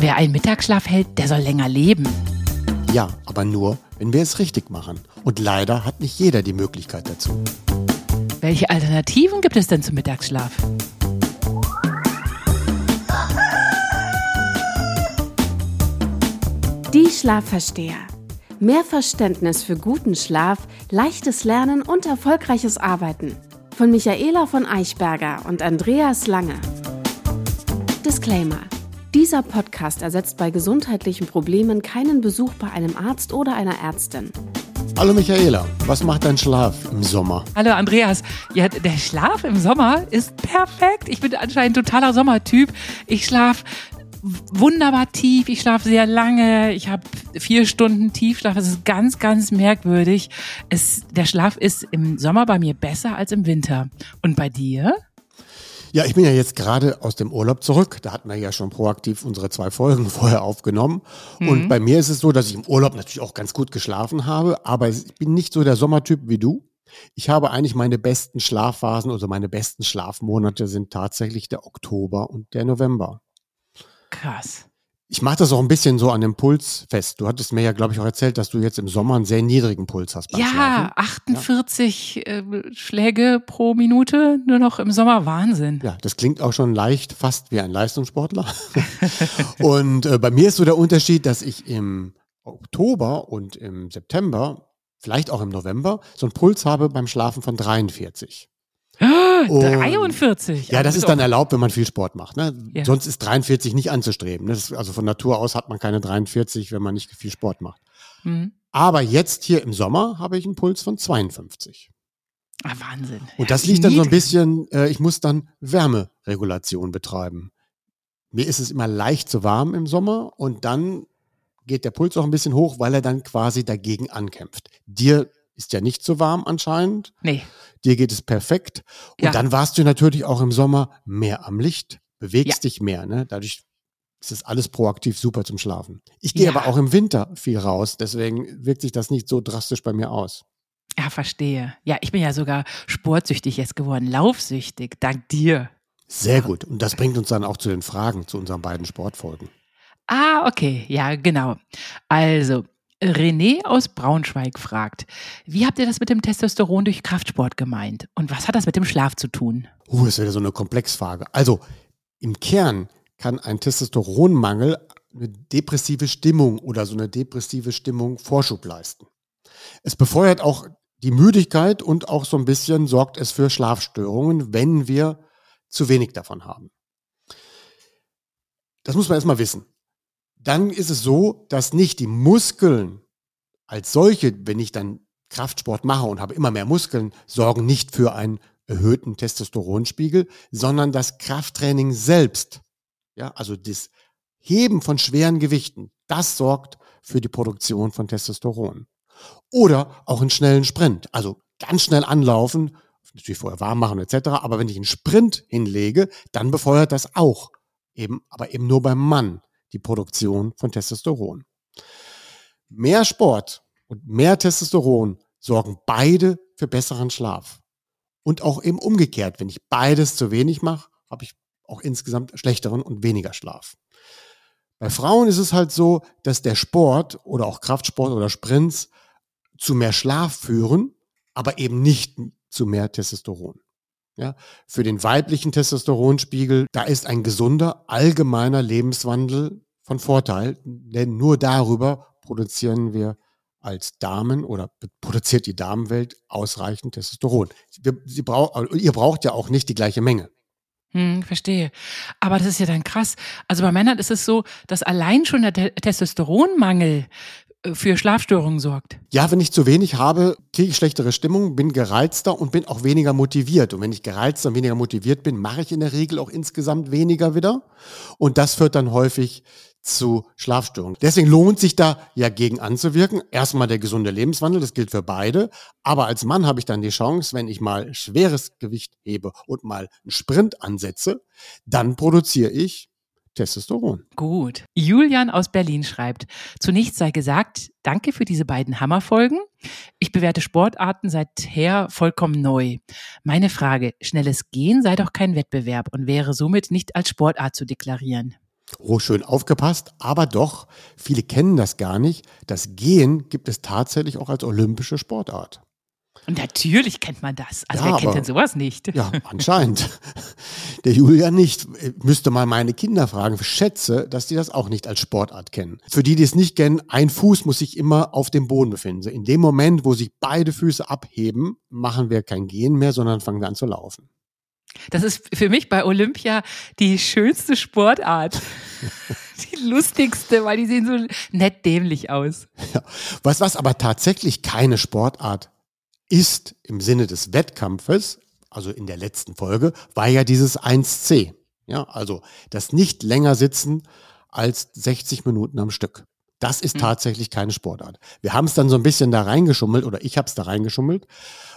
Wer einen Mittagsschlaf hält, der soll länger leben. Ja, aber nur, wenn wir es richtig machen. Und leider hat nicht jeder die Möglichkeit dazu. Welche Alternativen gibt es denn zum Mittagsschlaf? Die Schlafversteher. Mehr Verständnis für guten Schlaf, leichtes Lernen und erfolgreiches Arbeiten. Von Michaela von Eichberger und Andreas Lange. Disclaimer. Dieser Podcast ersetzt bei gesundheitlichen Problemen keinen Besuch bei einem Arzt oder einer Ärztin. Hallo Michaela, was macht dein Schlaf im Sommer? Hallo Andreas. Ja, der Schlaf im Sommer ist perfekt. Ich bin anscheinend totaler Sommertyp. Ich schlafe wunderbar tief, ich schlafe sehr lange, ich habe vier Stunden Tiefschlaf. Es ist ganz, ganz merkwürdig. Es, der Schlaf ist im Sommer bei mir besser als im Winter. Und bei dir? Ja, ich bin ja jetzt gerade aus dem Urlaub zurück. Da hatten wir ja schon proaktiv unsere zwei Folgen vorher aufgenommen. Mhm. Und bei mir ist es so, dass ich im Urlaub natürlich auch ganz gut geschlafen habe, aber ich bin nicht so der Sommertyp wie du. Ich habe eigentlich meine besten Schlafphasen, also meine besten Schlafmonate sind tatsächlich der Oktober und der November. Krass. Ich mache das auch ein bisschen so an dem Puls fest. Du hattest mir ja, glaube ich, auch erzählt, dass du jetzt im Sommer einen sehr niedrigen Puls hast. Ja, Schlafen. 48 ja. Äh, Schläge pro Minute, nur noch im Sommer. Wahnsinn. Ja, das klingt auch schon leicht, fast wie ein Leistungssportler. und äh, bei mir ist so der Unterschied, dass ich im Oktober und im September, vielleicht auch im November, so einen Puls habe beim Schlafen von 43. Und 43. Ja, das ist dann erlaubt, wenn man viel Sport macht. Ne? Ja. Sonst ist 43 nicht anzustreben. Ist, also von Natur aus hat man keine 43, wenn man nicht viel Sport macht. Mhm. Aber jetzt hier im Sommer habe ich einen Puls von 52. Ah, Wahnsinn. Und das liegt dann so ein bisschen, äh, ich muss dann Wärmeregulation betreiben. Mir ist es immer leicht zu warm im Sommer und dann geht der Puls auch ein bisschen hoch, weil er dann quasi dagegen ankämpft. Dir ist ja nicht so warm anscheinend. Nee. Dir geht es perfekt. Und ja. dann warst du natürlich auch im Sommer mehr am Licht, bewegst ja. dich mehr. Ne? Dadurch ist das alles proaktiv super zum Schlafen. Ich gehe ja. aber auch im Winter viel raus, deswegen wirkt sich das nicht so drastisch bei mir aus. Ja, verstehe. Ja, ich bin ja sogar sportsüchtig jetzt geworden, laufsüchtig, dank dir. Sehr gut. Und das bringt uns dann auch zu den Fragen zu unseren beiden Sportfolgen. Ah, okay. Ja, genau. Also, René aus Braunschweig fragt, wie habt ihr das mit dem Testosteron durch Kraftsport gemeint? Und was hat das mit dem Schlaf zu tun? Uh, das ist wieder so eine Komplexfrage. Also, im Kern kann ein Testosteronmangel eine depressive Stimmung oder so eine depressive Stimmung Vorschub leisten. Es befeuert auch die Müdigkeit und auch so ein bisschen sorgt es für Schlafstörungen, wenn wir zu wenig davon haben. Das muss man erstmal wissen dann ist es so, dass nicht die Muskeln als solche, wenn ich dann Kraftsport mache und habe immer mehr Muskeln, sorgen nicht für einen erhöhten Testosteronspiegel, sondern das Krafttraining selbst, ja, also das Heben von schweren Gewichten, das sorgt für die Produktion von Testosteron. Oder auch einen schnellen Sprint, also ganz schnell anlaufen, natürlich vorher warm machen etc., aber wenn ich einen Sprint hinlege, dann befeuert das auch eben, aber eben nur beim Mann die Produktion von Testosteron. Mehr Sport und mehr Testosteron sorgen beide für besseren Schlaf. Und auch eben umgekehrt, wenn ich beides zu wenig mache, habe ich auch insgesamt schlechteren und weniger Schlaf. Bei Frauen ist es halt so, dass der Sport oder auch Kraftsport oder Sprints zu mehr Schlaf führen, aber eben nicht zu mehr Testosteron. Ja, für den weiblichen Testosteronspiegel, da ist ein gesunder, allgemeiner Lebenswandel von Vorteil, denn nur darüber produzieren wir als Damen oder produziert die Damenwelt ausreichend Testosteron. Wir, sie brauch, ihr braucht ja auch nicht die gleiche Menge. Hm, verstehe. Aber das ist ja dann krass. Also bei Männern ist es so, dass allein schon der Testosteronmangel für Schlafstörungen sorgt. Ja, wenn ich zu wenig habe, kriege ich schlechtere Stimmung, bin gereizter und bin auch weniger motiviert. Und wenn ich gereizter und weniger motiviert bin, mache ich in der Regel auch insgesamt weniger wieder. Und das führt dann häufig zu Schlafstörungen. Deswegen lohnt sich da ja gegen anzuwirken. Erstmal der gesunde Lebenswandel, das gilt für beide. Aber als Mann habe ich dann die Chance, wenn ich mal schweres Gewicht hebe und mal einen Sprint ansetze, dann produziere ich Testosteron. Gut. Julian aus Berlin schreibt, zunächst sei gesagt, danke für diese beiden Hammerfolgen. Ich bewerte Sportarten seither vollkommen neu. Meine Frage, schnelles Gehen sei doch kein Wettbewerb und wäre somit nicht als Sportart zu deklarieren. Oh, schön aufgepasst, aber doch, viele kennen das gar nicht. Das Gehen gibt es tatsächlich auch als olympische Sportart. Und natürlich kennt man das. Also Ja, wer kennt aber- denn sowas nicht? Ja, anscheinend. Der Julian nicht. Müsste mal meine Kinder fragen. Ich schätze, dass die das auch nicht als Sportart kennen. Für die, die es nicht kennen, ein Fuß muss sich immer auf dem Boden befinden. In dem Moment, wo sich beide Füße abheben, machen wir kein Gehen mehr, sondern fangen wir an zu laufen. Das ist für mich bei Olympia die schönste Sportart. die lustigste, weil die sehen so nett dämlich aus. Was, was aber tatsächlich keine Sportart ist im Sinne des Wettkampfes, also in der letzten Folge, war ja dieses 1C. Ja, also das nicht länger sitzen als 60 Minuten am Stück. Das ist Mhm. tatsächlich keine Sportart. Wir haben es dann so ein bisschen da reingeschummelt oder ich habe es da reingeschummelt,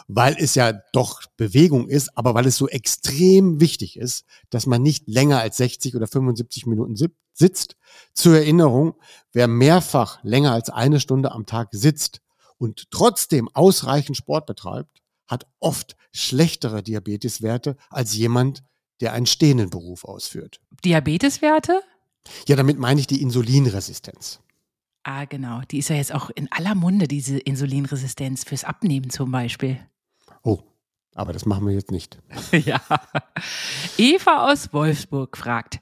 weil es ja doch Bewegung ist, aber weil es so extrem wichtig ist, dass man nicht länger als 60 oder 75 Minuten sit- sitzt. Zur Erinnerung, wer mehrfach länger als eine Stunde am Tag sitzt und trotzdem ausreichend Sport betreibt, hat oft schlechtere Diabeteswerte als jemand, der einen stehenden Beruf ausführt. Diabeteswerte? Ja, damit meine ich die Insulinresistenz. Ah, genau. Die ist ja jetzt auch in aller Munde, diese Insulinresistenz fürs Abnehmen zum Beispiel. Oh, aber das machen wir jetzt nicht. ja. Eva aus Wolfsburg fragt,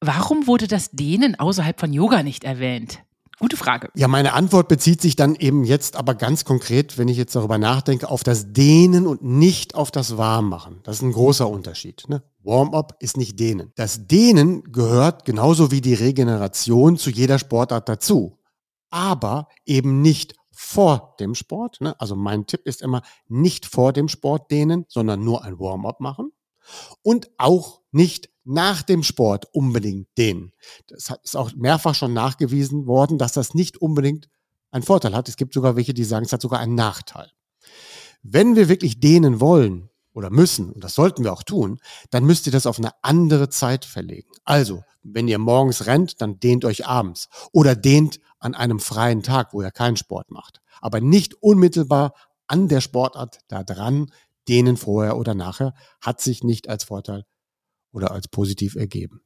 warum wurde das Dehnen außerhalb von Yoga nicht erwähnt? Gute Frage. Ja, meine Antwort bezieht sich dann eben jetzt aber ganz konkret, wenn ich jetzt darüber nachdenke, auf das Dehnen und nicht auf das Warmmachen. Das ist ein großer Unterschied. Ne? Warm-up ist nicht Dehnen. Das Dehnen gehört genauso wie die Regeneration zu jeder Sportart dazu. Aber eben nicht vor dem Sport. Ne? Also mein Tipp ist immer, nicht vor dem Sport dehnen, sondern nur ein Warm-up machen. Und auch nicht nach dem Sport unbedingt dehnen. Das ist auch mehrfach schon nachgewiesen worden, dass das nicht unbedingt einen Vorteil hat. Es gibt sogar welche, die sagen, es hat sogar einen Nachteil. Wenn wir wirklich dehnen wollen oder müssen, und das sollten wir auch tun, dann müsst ihr das auf eine andere Zeit verlegen. Also, wenn ihr morgens rennt, dann dehnt euch abends oder dehnt an einem freien Tag, wo ihr keinen Sport macht. Aber nicht unmittelbar an der Sportart da dran, dehnen vorher oder nachher, hat sich nicht als Vorteil oder als positiv ergeben.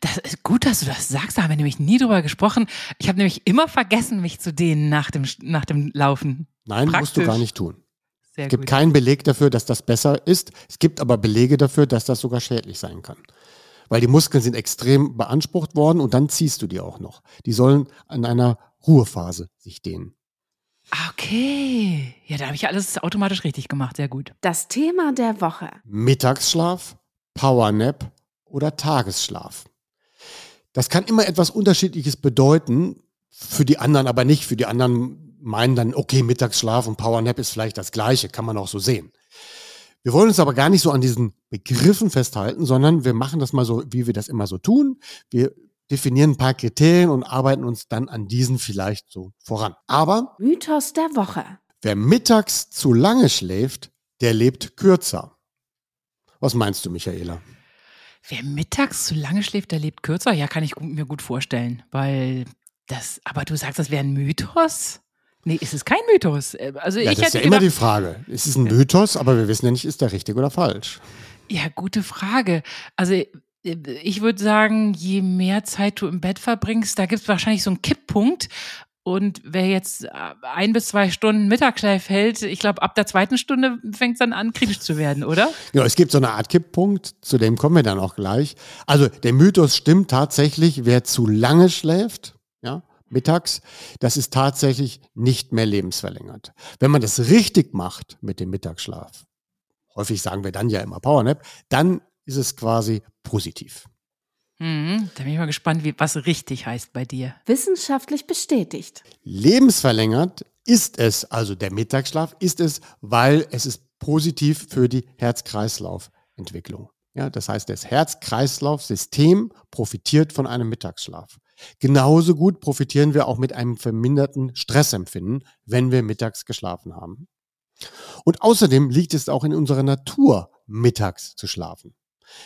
Das ist gut, dass du das sagst, da haben wir nämlich nie drüber gesprochen. Ich habe nämlich immer vergessen, mich zu dehnen nach dem, nach dem Laufen. Nein, musst du Praktisch. gar nicht tun. Sehr Es gibt gut. keinen Beleg dafür, dass das besser ist. Es gibt aber Belege dafür, dass das sogar schädlich sein kann. Weil die Muskeln sind extrem beansprucht worden und dann ziehst du die auch noch. Die sollen an einer Ruhephase sich dehnen. Ah, Okay. Ja, da habe ich alles automatisch richtig gemacht. Sehr gut. Das Thema der Woche. Mittagsschlaf, Powernap oder Tagesschlaf. Das kann immer etwas Unterschiedliches bedeuten, für die anderen aber nicht. Für die anderen meinen dann, okay, Mittagsschlaf und Powernap ist vielleicht das gleiche, kann man auch so sehen. Wir wollen uns aber gar nicht so an diesen Begriffen festhalten, sondern wir machen das mal so, wie wir das immer so tun. Wir definieren ein paar Kriterien und arbeiten uns dann an diesen vielleicht so voran. Aber Mythos der Woche. wer mittags zu lange schläft, der lebt kürzer. Was meinst du, Michaela? Wer mittags zu lange schläft, der lebt kürzer. Ja, kann ich mir gut vorstellen. Weil das, aber du sagst, das wäre ein Mythos? Nee, ist es kein Mythos. Äh, Also Ja, ich das ist ja immer gedacht, die Frage. Es ist ein Mythos, aber wir wissen ja nicht, ist der richtig oder falsch. Ja, gute Frage. Also äh, ich würde sagen, je mehr Zeit du im Bett verbringst, da gibt es wahrscheinlich so einen Kipppunkt. Und wer jetzt äh, ein bis zwei Stunden Mittagsschlaf hält, ich glaube, ab der zweiten Stunde fängt es dann an, kritisch zu werden, oder? Genau, es gibt so eine Art Kipppunkt, zu dem kommen wir dann auch gleich. Also der Mythos stimmt tatsächlich, wer zu lange schläft, ja, mittags, das ist tatsächlich nicht mehr lebensverlängert. Wenn man das richtig macht mit dem Mittagsschlaf, häufig sagen wir dann ja immer Powernap, dann ist es quasi positiv. Mhm, da bin ich mal gespannt, wie, was richtig heißt bei dir. Wissenschaftlich bestätigt. Lebensverlängert ist es, also der Mittagsschlaf ist es, weil es ist positiv für die Herz-Kreislauf-Entwicklung. Ja, das heißt, das Herz-Kreislauf-System profitiert von einem Mittagsschlaf. Genauso gut profitieren wir auch mit einem verminderten Stressempfinden, wenn wir mittags geschlafen haben. Und außerdem liegt es auch in unserer Natur, mittags zu schlafen.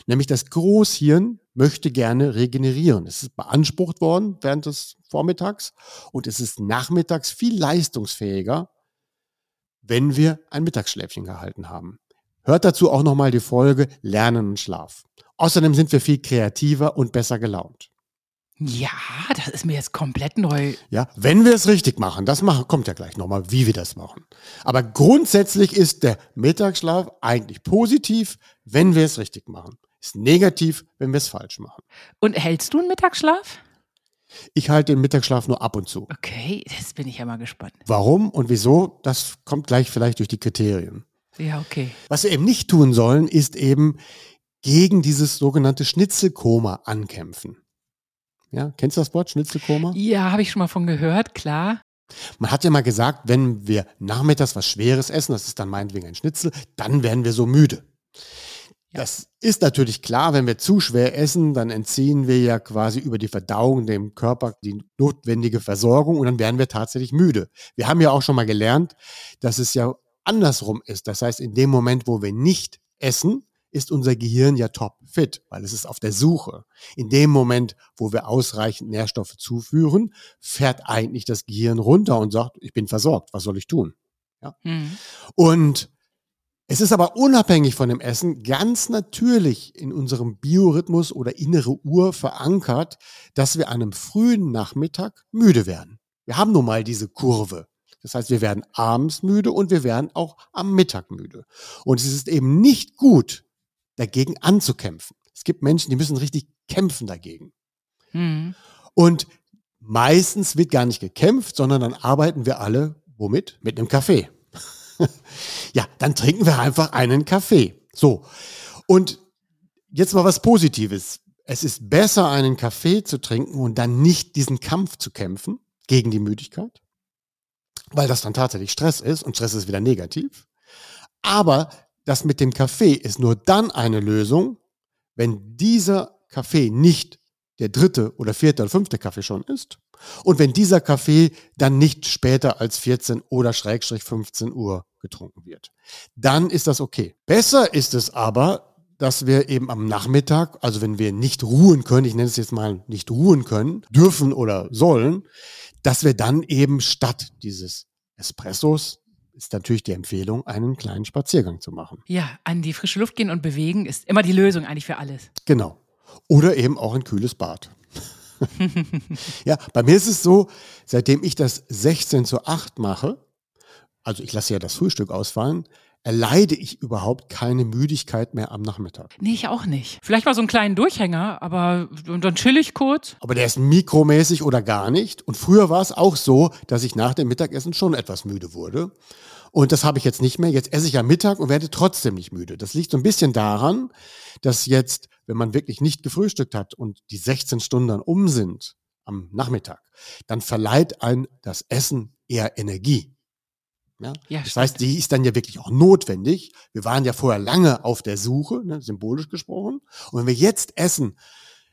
Nämlich das Großhirn möchte gerne regenerieren. Es ist beansprucht worden während des Vormittags und es ist nachmittags viel leistungsfähiger, wenn wir ein Mittagsschläfchen gehalten haben. Hört dazu auch nochmal die Folge Lernen und Schlaf. Außerdem sind wir viel kreativer und besser gelaunt. Ja, das ist mir jetzt komplett neu. Ja, wenn wir es richtig machen, das machen, kommt ja gleich nochmal, wie wir das machen. Aber grundsätzlich ist der Mittagsschlaf eigentlich positiv, wenn wir es richtig machen. Ist negativ, wenn wir es falsch machen. Und hältst du einen Mittagsschlaf? Ich halte den Mittagsschlaf nur ab und zu. Okay, das bin ich ja mal gespannt. Warum und wieso, das kommt gleich vielleicht durch die Kriterien. Ja, okay. Was wir eben nicht tun sollen, ist eben gegen dieses sogenannte Schnitzelkoma ankämpfen. Ja, kennst du das Wort Schnitzelkoma? Ja, habe ich schon mal von gehört, klar. Man hat ja mal gesagt, wenn wir nachmittags was Schweres essen, das ist dann meinetwegen ein Schnitzel, dann werden wir so müde. Ja. Das ist natürlich klar, wenn wir zu schwer essen, dann entziehen wir ja quasi über die Verdauung dem Körper die notwendige Versorgung und dann werden wir tatsächlich müde. Wir haben ja auch schon mal gelernt, dass es ja andersrum ist. Das heißt, in dem Moment, wo wir nicht essen, ist unser Gehirn ja top fit, weil es ist auf der Suche. In dem Moment, wo wir ausreichend Nährstoffe zuführen, fährt eigentlich das Gehirn runter und sagt, ich bin versorgt, was soll ich tun? Ja? Hm. Und es ist aber unabhängig von dem Essen ganz natürlich in unserem Biorhythmus oder innere Uhr verankert, dass wir an einem frühen Nachmittag müde werden. Wir haben nun mal diese Kurve. Das heißt, wir werden abends müde und wir werden auch am Mittag müde. Und es ist eben nicht gut, dagegen anzukämpfen. Es gibt Menschen, die müssen richtig kämpfen dagegen. Hm. Und meistens wird gar nicht gekämpft, sondern dann arbeiten wir alle womit? Mit einem Kaffee. ja, dann trinken wir einfach einen Kaffee. So. Und jetzt mal was Positives. Es ist besser, einen Kaffee zu trinken und dann nicht diesen Kampf zu kämpfen gegen die Müdigkeit, weil das dann tatsächlich Stress ist und Stress ist wieder negativ. Aber das mit dem Kaffee ist nur dann eine Lösung, wenn dieser Kaffee nicht der dritte oder vierte oder fünfte Kaffee schon ist und wenn dieser Kaffee dann nicht später als 14 oder Schrägstrich 15 Uhr getrunken wird. Dann ist das okay. Besser ist es aber, dass wir eben am Nachmittag, also wenn wir nicht ruhen können, ich nenne es jetzt mal nicht ruhen können, dürfen oder sollen, dass wir dann eben statt dieses Espressos ist natürlich die Empfehlung, einen kleinen Spaziergang zu machen. Ja, an die frische Luft gehen und bewegen ist immer die Lösung eigentlich für alles. Genau. Oder eben auch ein kühles Bad. ja, bei mir ist es so, seitdem ich das 16 zu 8 mache, also ich lasse ja das Frühstück ausfallen, erleide ich überhaupt keine Müdigkeit mehr am Nachmittag. Nee, ich auch nicht. Vielleicht mal so einen kleinen Durchhänger, aber dann chill ich kurz. Aber der ist mikromäßig oder gar nicht. Und früher war es auch so, dass ich nach dem Mittagessen schon etwas müde wurde. Und das habe ich jetzt nicht mehr. Jetzt esse ich am Mittag und werde trotzdem nicht müde. Das liegt so ein bisschen daran, dass jetzt, wenn man wirklich nicht gefrühstückt hat und die 16 Stunden dann um sind am Nachmittag, dann verleiht ein das Essen eher Energie. Ja? Ja, das stimmt. heißt, die ist dann ja wirklich auch notwendig. Wir waren ja vorher lange auf der Suche, ne, symbolisch gesprochen. Und wenn wir jetzt essen,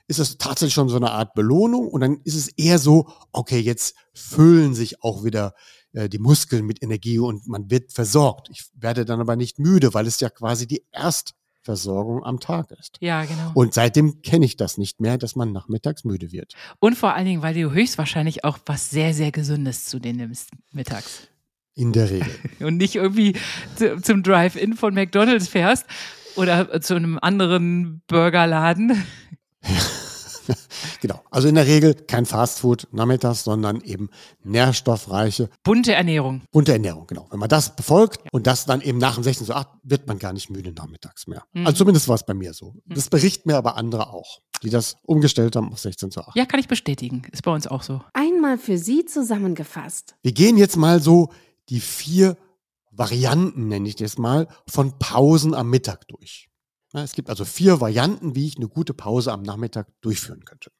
ist das tatsächlich schon so eine Art Belohnung. Und dann ist es eher so, okay, jetzt füllen sich auch wieder äh, die Muskeln mit Energie und man wird versorgt. Ich werde dann aber nicht müde, weil es ja quasi die Erstversorgung am Tag ist. Ja, genau. Und seitdem kenne ich das nicht mehr, dass man nachmittags müde wird. Und vor allen Dingen, weil du höchstwahrscheinlich auch was sehr, sehr Gesundes zu dir nimmst mittags. In der Regel. Und nicht irgendwie zu, zum Drive-In von McDonalds fährst oder zu einem anderen Burgerladen. genau. Also in der Regel kein Fastfood nachmittags, sondern eben nährstoffreiche, Bunte Ernährung. bunte Ernährung. Genau. Wenn man das befolgt und das dann eben nach dem 16 zu 8, wird man gar nicht müde nachmittags mehr. Mhm. Also zumindest war es bei mir so. Das berichten mir aber andere auch, die das umgestellt haben auf 16 zu 8. Ja, kann ich bestätigen. Ist bei uns auch so. Einmal für Sie zusammengefasst. Wir gehen jetzt mal so die vier Varianten, nenne ich das mal, von Pausen am Mittag durch. Es gibt also vier Varianten, wie ich eine gute Pause am Nachmittag durchführen könnte.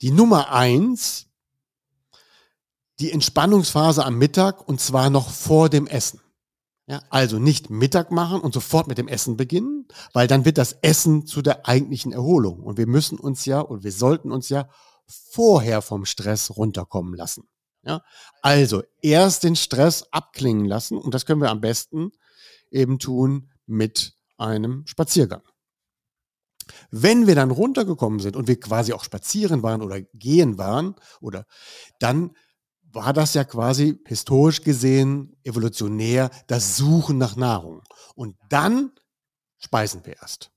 Die Nummer eins, die Entspannungsphase am Mittag und zwar noch vor dem Essen. Ja, also nicht Mittag machen und sofort mit dem Essen beginnen, weil dann wird das Essen zu der eigentlichen Erholung. Und wir müssen uns ja und wir sollten uns ja vorher vom Stress runterkommen lassen. Ja, also erst den Stress abklingen lassen und das können wir am besten eben tun mit einem Spaziergang. Wenn wir dann runtergekommen sind und wir quasi auch spazieren waren oder gehen waren oder dann war das ja quasi historisch gesehen evolutionär das Suchen nach Nahrung und dann speisen wir erst.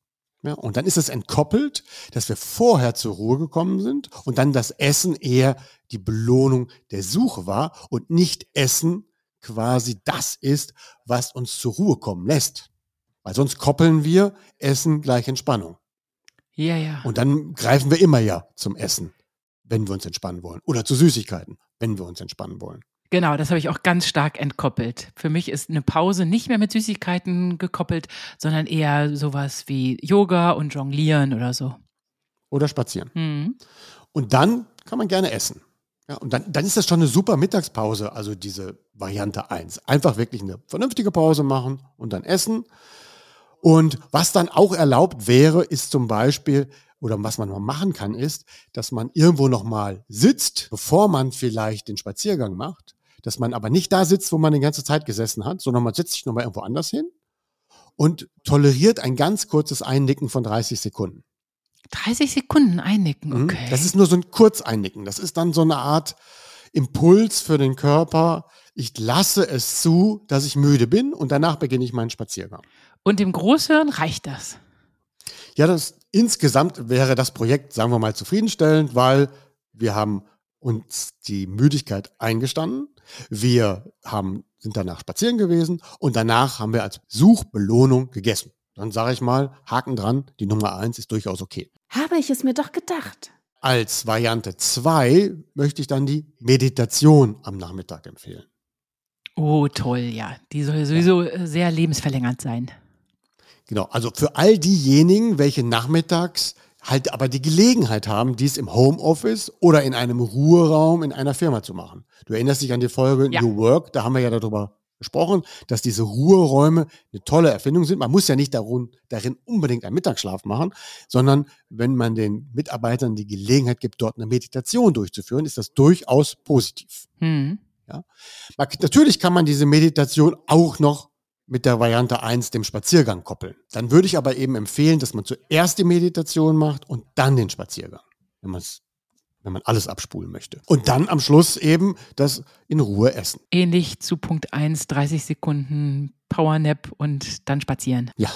Ja, und dann ist es entkoppelt, dass wir vorher zur Ruhe gekommen sind und dann das Essen eher die Belohnung der Suche war und nicht Essen quasi das ist, was uns zur Ruhe kommen lässt. Weil sonst koppeln wir Essen gleich Entspannung. Ja, ja. Und dann greifen wir immer ja zum Essen, wenn wir uns entspannen wollen. Oder zu Süßigkeiten, wenn wir uns entspannen wollen. Genau, das habe ich auch ganz stark entkoppelt. Für mich ist eine Pause nicht mehr mit Süßigkeiten gekoppelt, sondern eher sowas wie Yoga und Jonglieren oder so. Oder spazieren. Mhm. Und dann kann man gerne essen. Ja, und dann, dann ist das schon eine super Mittagspause, also diese Variante 1. Einfach wirklich eine vernünftige Pause machen und dann essen. Und was dann auch erlaubt wäre, ist zum Beispiel, oder was man mal machen kann, ist, dass man irgendwo nochmal sitzt, bevor man vielleicht den Spaziergang macht, dass man aber nicht da sitzt, wo man die ganze Zeit gesessen hat, sondern man setzt sich nochmal irgendwo anders hin und toleriert ein ganz kurzes Einnicken von 30 Sekunden. 30 Sekunden einnicken, Mhm. okay. Das ist nur so ein Kurzeinnicken. Das ist dann so eine Art Impuls für den Körper. Ich lasse es zu, dass ich müde bin und danach beginne ich meinen Spaziergang. und dem Großhirn reicht das. Ja, das insgesamt wäre das Projekt, sagen wir mal, zufriedenstellend, weil wir haben uns die Müdigkeit eingestanden. Wir haben, sind danach spazieren gewesen und danach haben wir als Suchbelohnung gegessen. Dann sage ich mal, Haken dran, die Nummer eins ist durchaus okay. Habe ich es mir doch gedacht. Als Variante zwei möchte ich dann die Meditation am Nachmittag empfehlen. Oh, toll, ja. Die soll sowieso äh, sehr lebensverlängernd sein. Genau, also für all diejenigen, welche nachmittags halt aber die Gelegenheit haben, dies im Homeoffice oder in einem Ruheraum in einer Firma zu machen. Du erinnerst dich an die Folge Ja. New Work, da haben wir ja darüber gesprochen, dass diese Ruheräume eine tolle Erfindung sind. Man muss ja nicht darin, darin unbedingt einen Mittagsschlaf machen, sondern wenn man den Mitarbeitern die Gelegenheit gibt, dort eine Meditation durchzuführen, ist das durchaus positiv. Hm. Man- Natürlich kann man diese Meditation auch noch mit der Variante 1 dem Spaziergang koppeln. Dann würde ich aber eben empfehlen, dass man zuerst die Meditation macht und dann den Spaziergang, wenn, man's, wenn man alles abspulen möchte. Und dann am Schluss eben das in Ruhe essen. Ähnlich zu Punkt 1, 30 Sekunden Powernap und dann spazieren. Ja.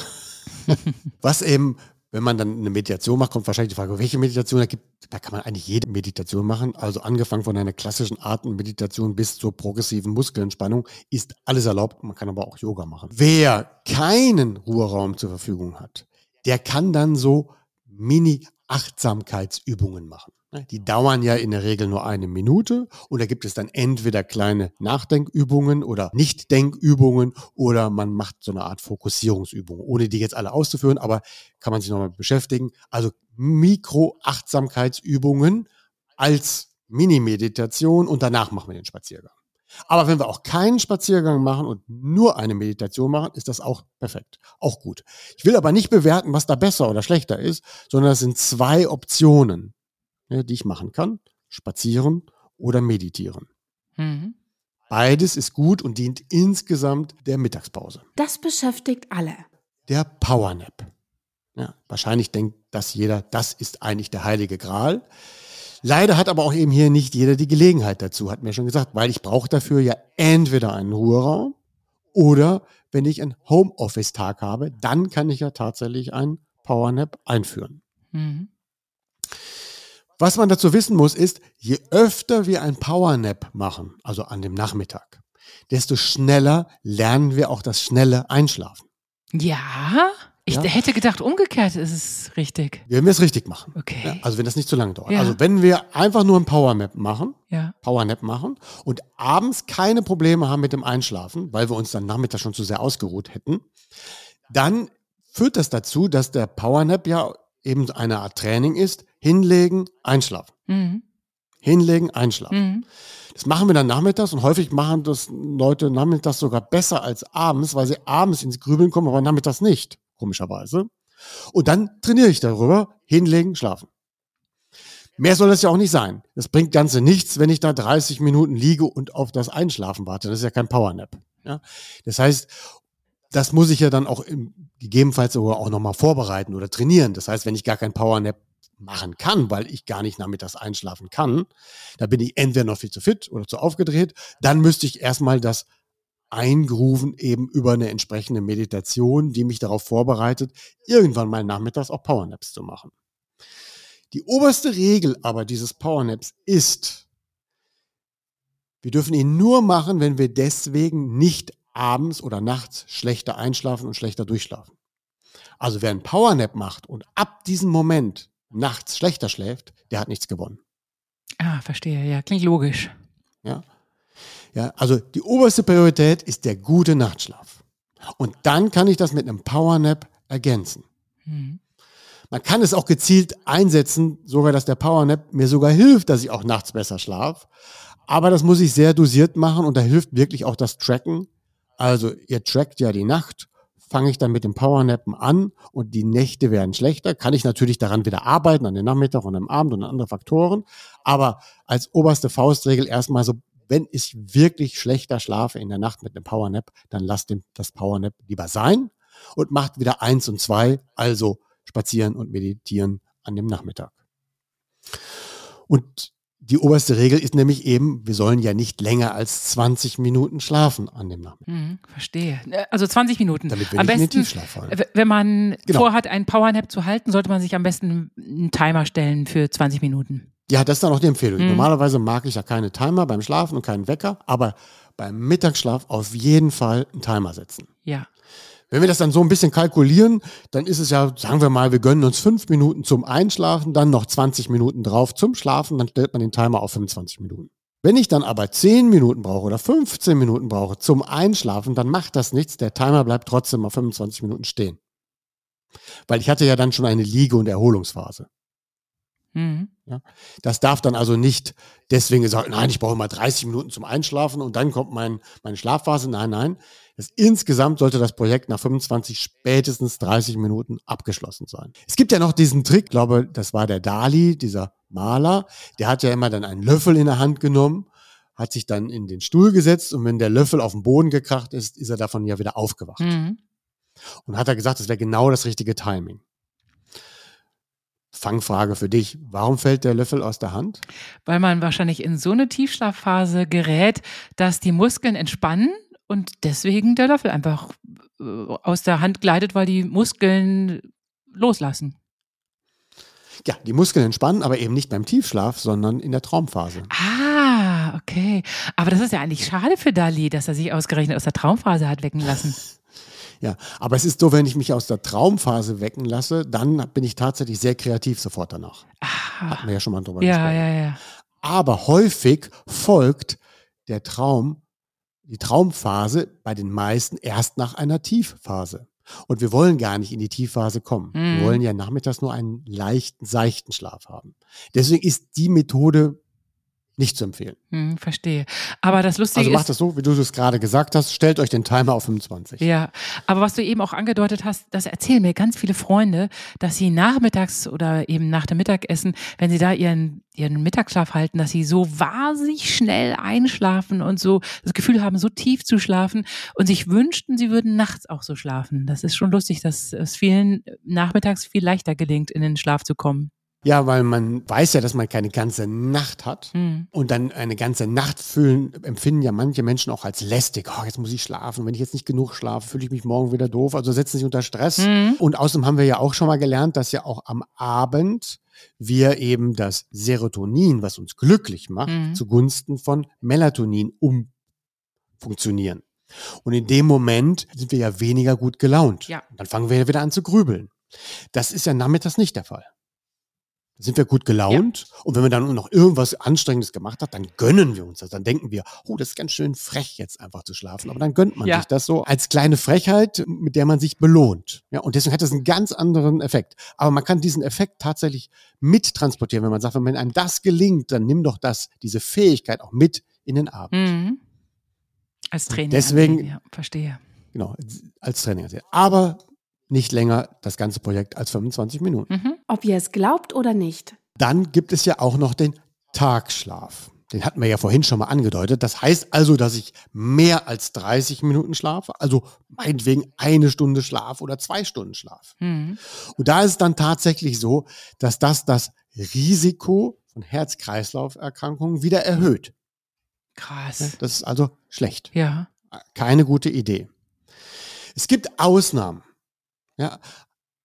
Was eben, wenn man dann eine Meditation macht, kommt wahrscheinlich die Frage, welche Meditation da gibt. Da kann man eigentlich jede Meditation machen. Also angefangen von einer klassischen Atemeditation bis zur progressiven Muskelentspannung ist alles erlaubt. Man kann aber auch Yoga machen. Wer keinen Ruheraum zur Verfügung hat, der kann dann so Mini-Achtsamkeitsübungen machen. Die dauern ja in der Regel nur eine Minute und da gibt es dann entweder kleine Nachdenkübungen oder Nichtdenkübungen oder man macht so eine Art Fokussierungsübung, ohne die jetzt alle auszuführen, aber kann man sich nochmal beschäftigen. Also Mikro-Achtsamkeitsübungen als Mini-Meditation und danach machen wir den Spaziergang. Aber wenn wir auch keinen Spaziergang machen und nur eine Meditation machen, ist das auch perfekt, auch gut. Ich will aber nicht bewerten, was da besser oder schlechter ist, sondern es sind zwei Optionen, ne, die ich machen kann. Spazieren oder meditieren. Mhm. Beides ist gut und dient insgesamt der Mittagspause. Das beschäftigt alle. Der Powernap. Ja, wahrscheinlich denkt das jeder, das ist eigentlich der heilige Gral. Leider hat aber auch eben hier nicht jeder die Gelegenheit dazu, hat mir schon gesagt, weil ich brauche dafür ja entweder einen Ruheraum oder wenn ich einen Homeoffice-Tag habe, dann kann ich ja tatsächlich einen Powernap einführen. Mhm. Was man dazu wissen muss, ist, je öfter wir ein Powernap machen, also an dem Nachmittag, desto schneller lernen wir auch das schnelle Einschlafen. Ja, ich Ja. hätte gedacht, umgekehrt ist es richtig. Wenn wir es richtig machen. Okay. Ja, also wenn das nicht zu lange dauert. Ja. Also wenn wir einfach nur ein Powernap machen, Ja. Powernap machen und abends keine Probleme haben mit dem Einschlafen, weil wir uns dann nachmittags schon zu sehr ausgeruht hätten, dann führt das dazu, dass der Powernap ja eben eine Art Training ist. Hinlegen, einschlafen. Mhm. Hinlegen, einschlafen. Mhm. Das machen wir dann nachmittags und häufig machen das Leute nachmittags sogar besser als abends, weil sie abends ins Grübeln kommen, aber nachmittags nicht, komischerweise. Und dann trainiere ich darüber, hinlegen, schlafen. Mehr soll das ja auch nicht sein. Das bringt Ganze nichts, wenn ich da 30 Minuten liege und auf das Einschlafen warte. Das ist ja kein Powernap. Ja? Das heißt, das muss ich ja dann auch im, gegebenenfalls auch nochmal vorbereiten oder trainieren. Das heißt, wenn ich gar kein Powernap machen kann, weil ich gar nicht nachmittags einschlafen kann, da bin ich entweder noch viel zu fit oder zu aufgedreht, dann müsste ich erstmal das eingrooven eben über eine entsprechende Meditation, die mich darauf vorbereitet, irgendwann mal nachmittags auch Powernaps zu machen. Die oberste Regel aber dieses Powernaps ist, wir dürfen ihn nur machen, wenn wir deswegen nicht abends oder nachts schlechter einschlafen und schlechter durchschlafen. Also wer einen Powernap macht und ab diesem Moment nachts schlechter schläft, der hat nichts gewonnen. Ah, verstehe. Ja, klingt logisch. Ja. Ja, also die oberste Priorität ist der gute Nachtschlaf. Und dann kann ich das mit einem Powernap ergänzen. Mhm. Man kann es auch gezielt einsetzen, sogar dass der Powernap mir sogar hilft, dass ich auch nachts besser schlafe. Aber das muss ich sehr dosiert machen und da hilft wirklich auch das Tracken. Also ihr trackt ja die Nacht, fange ich dann mit dem Powernappen an und die Nächte werden schlechter. Kann ich natürlich daran wieder arbeiten, an den Nachmittag und am Abend und andere Faktoren. Aber als oberste Faustregel erstmal so, wenn ich wirklich schlechter schlafe in der Nacht mit einem Powernap, dann lasst das Powernap lieber sein und macht wieder eins und zwei, also spazieren und meditieren an dem Nachmittag. Und die oberste Regel ist nämlich eben, wir sollen ja nicht länger als 20 Minuten schlafen an dem Nachmittag. Hm, verstehe. Also 20 Minuten. Damit wir am nicht besten, in den Tiefschlaf fallen. Wenn man Genau. vorhat, einen Powernap zu halten, sollte man sich am besten einen Timer stellen für 20 Minuten. Ja, das ist dann auch die Empfehlung. Mhm. Normalerweise mag ich ja keine Timer beim Schlafen und keinen Wecker, aber beim Mittagsschlaf auf jeden Fall einen Timer setzen. Ja. Wenn wir das dann so ein bisschen kalkulieren, dann ist es ja, sagen wir mal, wir gönnen uns fünf Minuten zum Einschlafen, dann noch 20 Minuten drauf zum Schlafen, dann stellt man den Timer auf 25 Minuten. Wenn ich dann aber 10 Minuten brauche oder 15 Minuten brauche zum Einschlafen, dann macht das nichts. Der Timer bleibt trotzdem auf 25 Minuten stehen. Weil ich hatte ja dann schon eine Liege- und Erholungsphase. Mhm. Das darf dann also nicht deswegen gesagt, nein, ich brauche mal 30 Minuten zum Einschlafen und dann kommt mein, meine Schlafphase. Nein, nein. Das, insgesamt sollte das Projekt nach 25, spätestens 30 Minuten abgeschlossen sein. Es gibt ja noch diesen Trick, ich glaube, das war der Dali, dieser Maler, der hat ja immer dann einen Löffel in der Hand genommen, hat sich dann in den Stuhl gesetzt und wenn der Löffel auf den Boden gekracht ist, ist er davon ja wieder aufgewacht. Mhm. Und hat er gesagt, das wäre genau das richtige Timing. Fangfrage für dich. Warum fällt der Löffel aus der Hand? Weil man wahrscheinlich in so eine Tiefschlafphase gerät, dass die Muskeln entspannen und deswegen der Löffel einfach äh, aus der Hand gleitet, weil die Muskeln loslassen. Ja, die Muskeln entspannen, aber eben nicht beim Tiefschlaf, sondern in der Traumphase. Ah, okay. Aber das ist ja eigentlich schade für Dali, dass er sich ausgerechnet aus der Traumphase hat wecken lassen. Ja, aber es ist so, wenn ich mich aus der Traumphase wecken lasse, dann bin ich tatsächlich sehr kreativ sofort danach. Ah, Hatten wir ja schon mal drüber ja, gesprochen. ja, ja. Aber häufig folgt der Traum, die Traumphase bei den meisten erst nach einer Tiefphase. Und wir wollen gar nicht in die Tiefphase kommen. Mhm. Wir wollen ja nachmittags nur einen leichten, seichten Schlaf haben. Deswegen ist die Methode nicht zu empfehlen. Hm, verstehe. Aber das Lustige Also ist. macht das so, wie du es gerade gesagt hast, stellt euch den Timer auf 25. Ja, aber was du eben auch angedeutet hast, das erzählen mir ganz viele Freunde, dass sie nachmittags oder eben nach dem Mittagessen, wenn sie da ihren, ihren Mittagsschlaf halten, dass sie so wahnsinnig schnell einschlafen und so das Gefühl haben, so tief zu schlafen und sich wünschten, sie würden nachts auch so schlafen. Das ist schon lustig, dass es vielen nachmittags viel leichter gelingt, in den Schlaf zu kommen. Ja, weil man weiß ja, dass man keine ganze Nacht hat. Hm. Und dann eine ganze Nacht fühlen, empfinden ja manche Menschen auch als lästig. Oh, jetzt muss ich schlafen. Wenn ich jetzt nicht genug schlafe, fühle ich mich morgen wieder doof. Also setzen sich unter Stress. Mhm. Und außerdem haben wir ja auch schon mal gelernt, dass ja auch am Abend wir eben das Serotonin, was uns glücklich macht, Mhm. zugunsten von Melatonin umfunktionieren. Und in dem Moment sind wir ja weniger gut gelaunt. Ja. Dann fangen wir ja wieder an zu grübeln. Das ist ja nachmittags nicht der Fall. Sind wir gut gelaunt und wenn wir dann noch irgendwas Anstrengendes gemacht haben, dann gönnen wir uns das. Dann denken wir, oh, das ist ganz schön frech, jetzt einfach zu schlafen. Aber dann gönnt man Ja. sich das so als kleine Frechheit, mit der man sich belohnt. Ja, und deswegen hat das einen ganz anderen Effekt. Aber man kann diesen Effekt tatsächlich mittransportieren, wenn man sagt, wenn einem das gelingt, dann nimm doch das, diese Fähigkeit auch mit in den Abend. Mhm. Als Training. Deswegen- ja, verstehe. Genau, als Training. Aber nicht länger das ganze Projekt als 25 Minuten. Mhm. Ob ihr es glaubt oder nicht. Dann gibt es ja auch noch den Tagschlaf. Den hatten wir ja vorhin schon mal angedeutet. Das heißt also, dass ich mehr als 30 Minuten schlafe, also meinetwegen eine Stunde Schlaf oder zwei Stunden Schlaf. Mhm. Und da ist es dann tatsächlich so, dass das das Risiko von Herz-Kreislauf-Erkrankungen wieder erhöht. Krass. Das ist also schlecht. Ja. Keine gute Idee. Es gibt Ausnahmen, ja,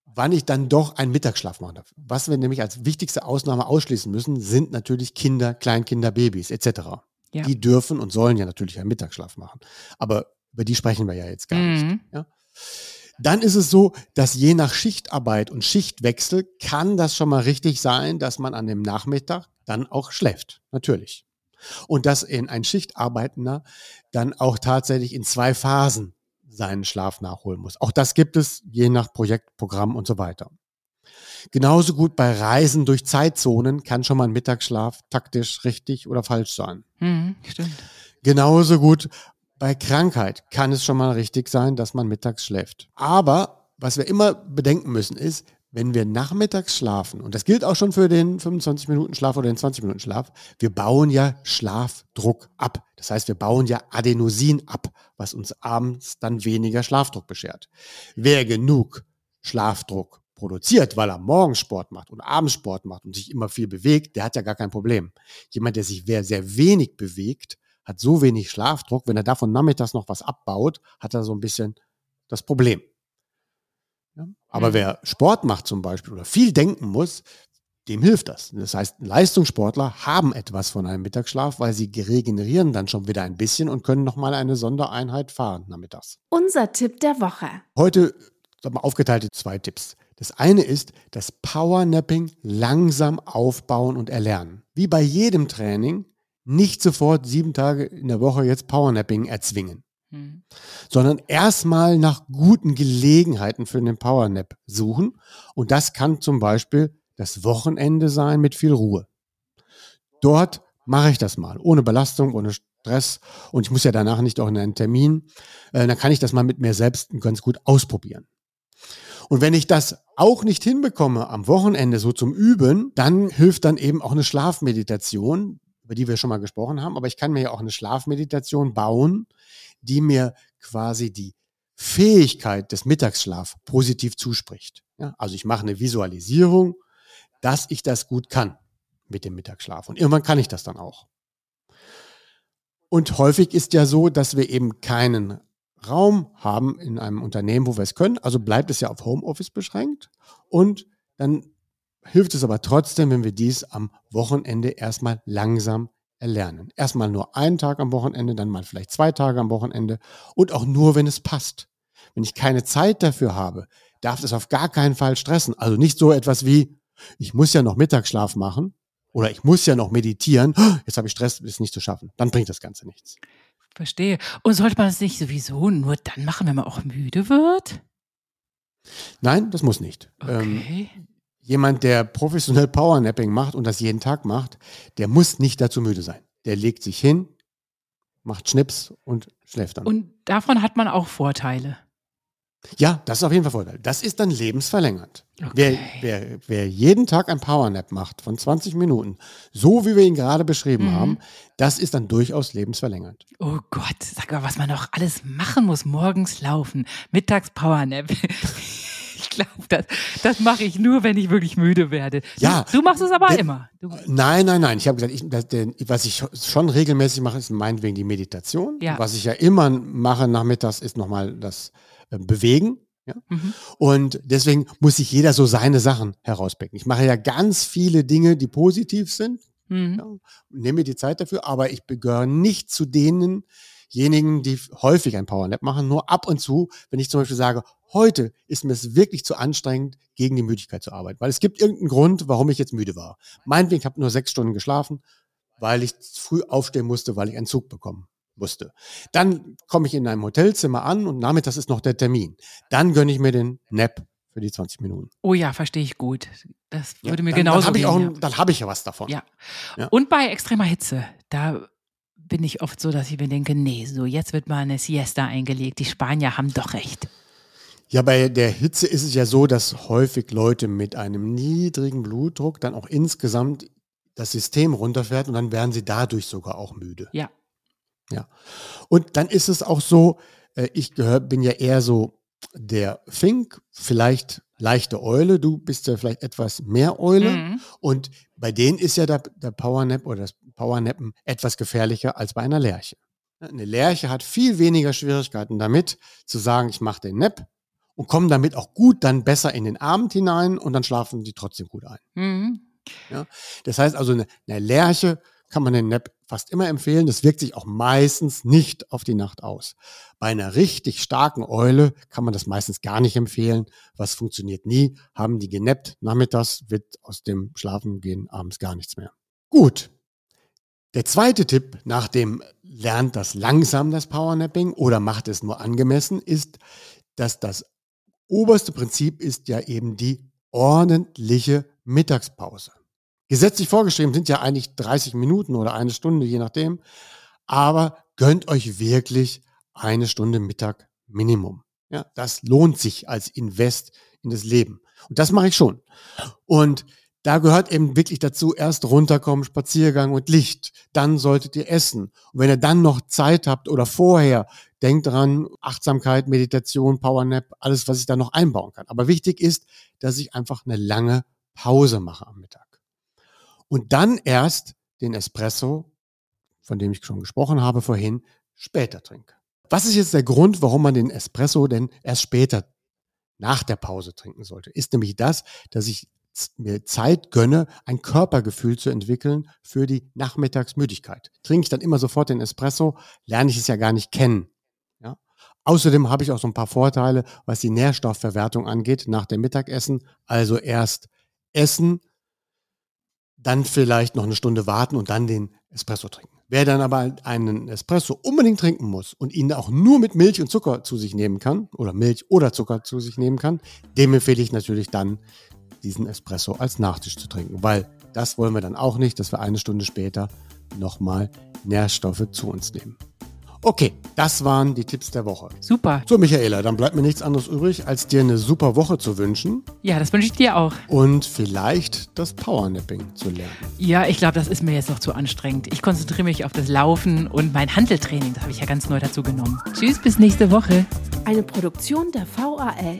wann ich dann doch einen Mittagsschlaf machen darf. Was wir nämlich als wichtigste Ausnahme ausschließen müssen, sind natürlich Kinder, Kleinkinder, Babys etc. Ja. Die dürfen und sollen ja natürlich einen Mittagsschlaf machen. Aber über die sprechen wir ja jetzt gar nicht. Mhm. Ja? Dann ist es so, dass je nach Schichtarbeit und Schichtwechsel kann das schon mal richtig sein, dass man an dem Nachmittag dann auch schläft. Natürlich. Und dass in ein Schichtarbeitender dann auch tatsächlich in zwei Phasen seinen Schlaf nachholen muss. Auch das gibt es je nach Projekt, Programm und so weiter. Genauso gut bei Reisen durch Zeitzonen kann schon mal ein Mittagsschlaf taktisch richtig oder falsch sein. Mhm, stimmt. Genauso gut bei Krankheit kann es schon mal richtig sein, dass man mittags schläft. Aber was wir immer bedenken müssen ist, wenn wir nachmittags schlafen, und das gilt auch schon für den 25 Minuten Schlaf oder den 20 Minuten Schlaf, wir bauen ja Schlafdruck ab. Das heißt, wir bauen ja Adenosin ab, was uns abends dann weniger Schlafdruck beschert. Wer genug Schlafdruck produziert, weil er morgens Sport macht und abends Sport macht und sich immer viel bewegt, der hat ja gar kein Problem. Jemand, der sich sehr, sehr wenig bewegt, hat so wenig Schlafdruck, wenn er davon nachmittags noch was abbaut, hat er so ein bisschen das Problem. Ja? Aber Mhm. wer Sport macht zum Beispiel oder viel denken muss, dem hilft das. Das heißt, Leistungssportler haben etwas von einem Mittagsschlaf, weil sie regenerieren dann schon wieder ein bisschen und können nochmal eine Sondereinheit fahren nachmittags. Unser Tipp der Woche. Heute mal, aufgeteilte zwei Tipps. Das eine ist das Powernapping langsam aufbauen und erlernen. Wie bei jedem Training nicht sofort sieben Tage in der Woche jetzt Powernapping erzwingen, Mhm. sondern erstmal nach guten Gelegenheiten für einen Powernap suchen. Und das kann zum Beispiel das Wochenende sein mit viel Ruhe. Dort mache ich das mal, ohne Belastung, ohne Stress. Und ich muss ja danach nicht auch in einen Termin. Äh, dann kann ich das mal mit mir selbst ganz gut ausprobieren. Und wenn ich das auch nicht hinbekomme am Wochenende so zum Üben, dann hilft dann eben auch eine Schlafmeditation, über die wir schon mal gesprochen haben. Aber ich kann mir ja auch eine Schlafmeditation bauen, die mir quasi die Fähigkeit des Mittagsschlaf positiv zuspricht. Ja, also ich mache eine Visualisierung, dass ich das gut kann mit dem Mittagsschlaf. Und irgendwann kann ich das dann auch. Und häufig ist ja so, dass wir eben keinen Raum haben in einem Unternehmen, wo wir es können. Also bleibt es ja auf Homeoffice beschränkt. Und dann hilft es aber trotzdem, wenn wir dies am Wochenende erstmal langsam erlernen. Erstmal nur einen Tag am Wochenende, dann mal vielleicht zwei Tage am Wochenende und auch nur, wenn es passt. Wenn ich keine Zeit dafür habe, darf das auf gar keinen Fall stressen. Also nicht so etwas wie, ich muss ja noch Mittagsschlaf machen oder ich muss ja noch meditieren. Jetzt habe ich Stress, ist nicht zu schaffen. Dann bringt das Ganze nichts. Verstehe. Und sollte man es nicht sowieso nur dann machen, wenn man auch müde wird? Nein, das muss nicht. Ähm, Okay. Jemand, der professionell Powernapping macht und das jeden Tag macht, der muss nicht dazu müde sein. Der legt sich hin, macht Schnips und schläft dann. Und davon hat man auch Vorteile. ja, das ist auf jeden Fall Vorteil. Das ist dann lebensverlängernd. Okay. Wer, wer, wer jeden Tag ein Powernap macht von 20 Minuten, so wie wir ihn gerade beschrieben Mhm. haben, das ist dann durchaus lebensverlängernd. Oh Gott, sag mal, was man noch alles machen muss. Morgens laufen, mittags Powernap. Ich glaube, das, das mache ich nur, wenn ich wirklich müde werde. Ja. Du, du machst es aber Der- immer. Du, Nein, nein, nein. Ich habe gesagt, ich, das, der, was ich schon regelmäßig mache, ist meinetwegen die Meditation. Ja. Was ich ja immer mache nachmittags, ist nochmal das äh, Bewegen. Ja? Mhm. Und deswegen muss sich jeder so seine Sachen herauspicken. Ich mache ja ganz viele Dinge, die positiv sind, Mhm. ja, nehme mir die Zeit dafür, aber ich gehöre nicht zu denenjenigen, die häufig ein Powernap machen, nur ab und zu, wenn ich zum Beispiel sage, heute ist mir es wirklich zu anstrengend, gegen die Müdigkeit zu arbeiten, weil es gibt irgendeinen Grund, warum ich jetzt müde war. Meinetwegen, ich habe nur sechs Stunden geschlafen, weil ich früh aufstehen musste, weil ich einen Zug bekommen musste. Dann komme ich in einem Hotelzimmer an und nachmittags ist noch der Termin. Dann gönne ich mir den Nap für die 20 Minuten. Oh ja, verstehe ich gut. Das würde mir dann, genauso dann habe ich, gehen. auch, ja. dann hab ich ja was davon. Ja. Ja. Und bei extremer Hitze, da bin ich oft so, dass ich mir denke, nee, so jetzt wird mal eine Siesta eingelegt. Die Spanier haben doch recht. Ja, bei der Hitze ist es ja so, dass häufig Leute mit einem niedrigen Blutdruck dann auch insgesamt das System runterfährt und dann werden sie dadurch sogar auch müde. Ja. Ja. Und dann ist es auch so, äh, ich gehör, bin ja eher so der Fink, vielleicht leichte Eule, du bist ja vielleicht etwas mehr Eule. Mhm. Und bei denen ist ja der, der Powernap oder das Powernappen etwas gefährlicher als bei einer Lerche. Eine Lerche hat viel weniger Schwierigkeiten damit, zu sagen, ich mache den Nap und kommen damit auch gut dann besser in den Abend hinein und dann schlafen die trotzdem gut ein. Mhm. Ja? Das heißt also, eine, eine Lerche kann man den Nap fast immer empfehlen. Das wirkt sich auch meistens nicht auf die Nacht aus. Bei einer richtig starken Eule kann man das meistens gar nicht empfehlen. Was funktioniert nie. Haben die genappt nachmittags, wird aus dem Schlafen gehen abends gar nichts mehr. Gut. Der zweite Tipp nach dem lernt das langsam das Powernapping oder macht es nur angemessen ist, dass das oberste Prinzip ist ja eben die ordentliche Mittagspause. Gesetzlich vorgeschrieben sind ja eigentlich 30 Minuten oder eine Stunde, je nachdem. Aber gönnt euch wirklich eine Stunde Mittag Minimum. Ja, das lohnt sich als Invest in das Leben. Und das mache ich schon. Und da gehört eben wirklich dazu, erst runterkommen, Spaziergang und Licht. Dann solltet ihr essen. Und wenn ihr dann noch Zeit habt oder vorher, denkt dran, Achtsamkeit, Meditation, Powernap, alles, was ich da noch einbauen kann. Aber wichtig ist, dass ich einfach eine lange Pause mache am Mittag und dann erst den Espresso, von dem ich schon gesprochen habe vorhin, später trinke. Was ist jetzt der Grund, warum man den Espresso denn erst später nach der Pause trinken sollte? Ist nämlich das, dass ich mir Zeit gönne, ein Körpergefühl zu entwickeln für die Nachmittagsmüdigkeit. Trinke ich dann immer sofort den Espresso, lerne ich es ja gar nicht kennen. Ja? Außerdem habe ich auch so ein paar Vorteile, was die Nährstoffverwertung angeht nach dem Mittagessen. Also erst essen, dann vielleicht noch eine Stunde warten und dann den Espresso trinken. Wer dann aber einen Espresso unbedingt trinken muss und ihn auch nur mit Milch und Zucker zu sich nehmen kann, oder Milch oder Zucker zu sich nehmen kann, dem empfehle ich natürlich dann, diesen Espresso als Nachtisch zu trinken, weil das wollen wir dann auch nicht, dass wir eine Stunde später nochmal Nährstoffe zu uns nehmen. Okay, das waren die Tipps der Woche. Super. So, Michaela, dann bleibt mir nichts anderes übrig, als dir eine super Woche zu wünschen. Ja, das wünsche ich dir auch. Und vielleicht das Powernapping zu lernen. Ja, ich glaube, das ist mir jetzt noch zu anstrengend. Ich konzentriere mich auf das Laufen und mein Handeltraining. Das habe ich ja ganz neu dazu genommen. Tschüss, bis nächste Woche. Eine Produktion der VAL.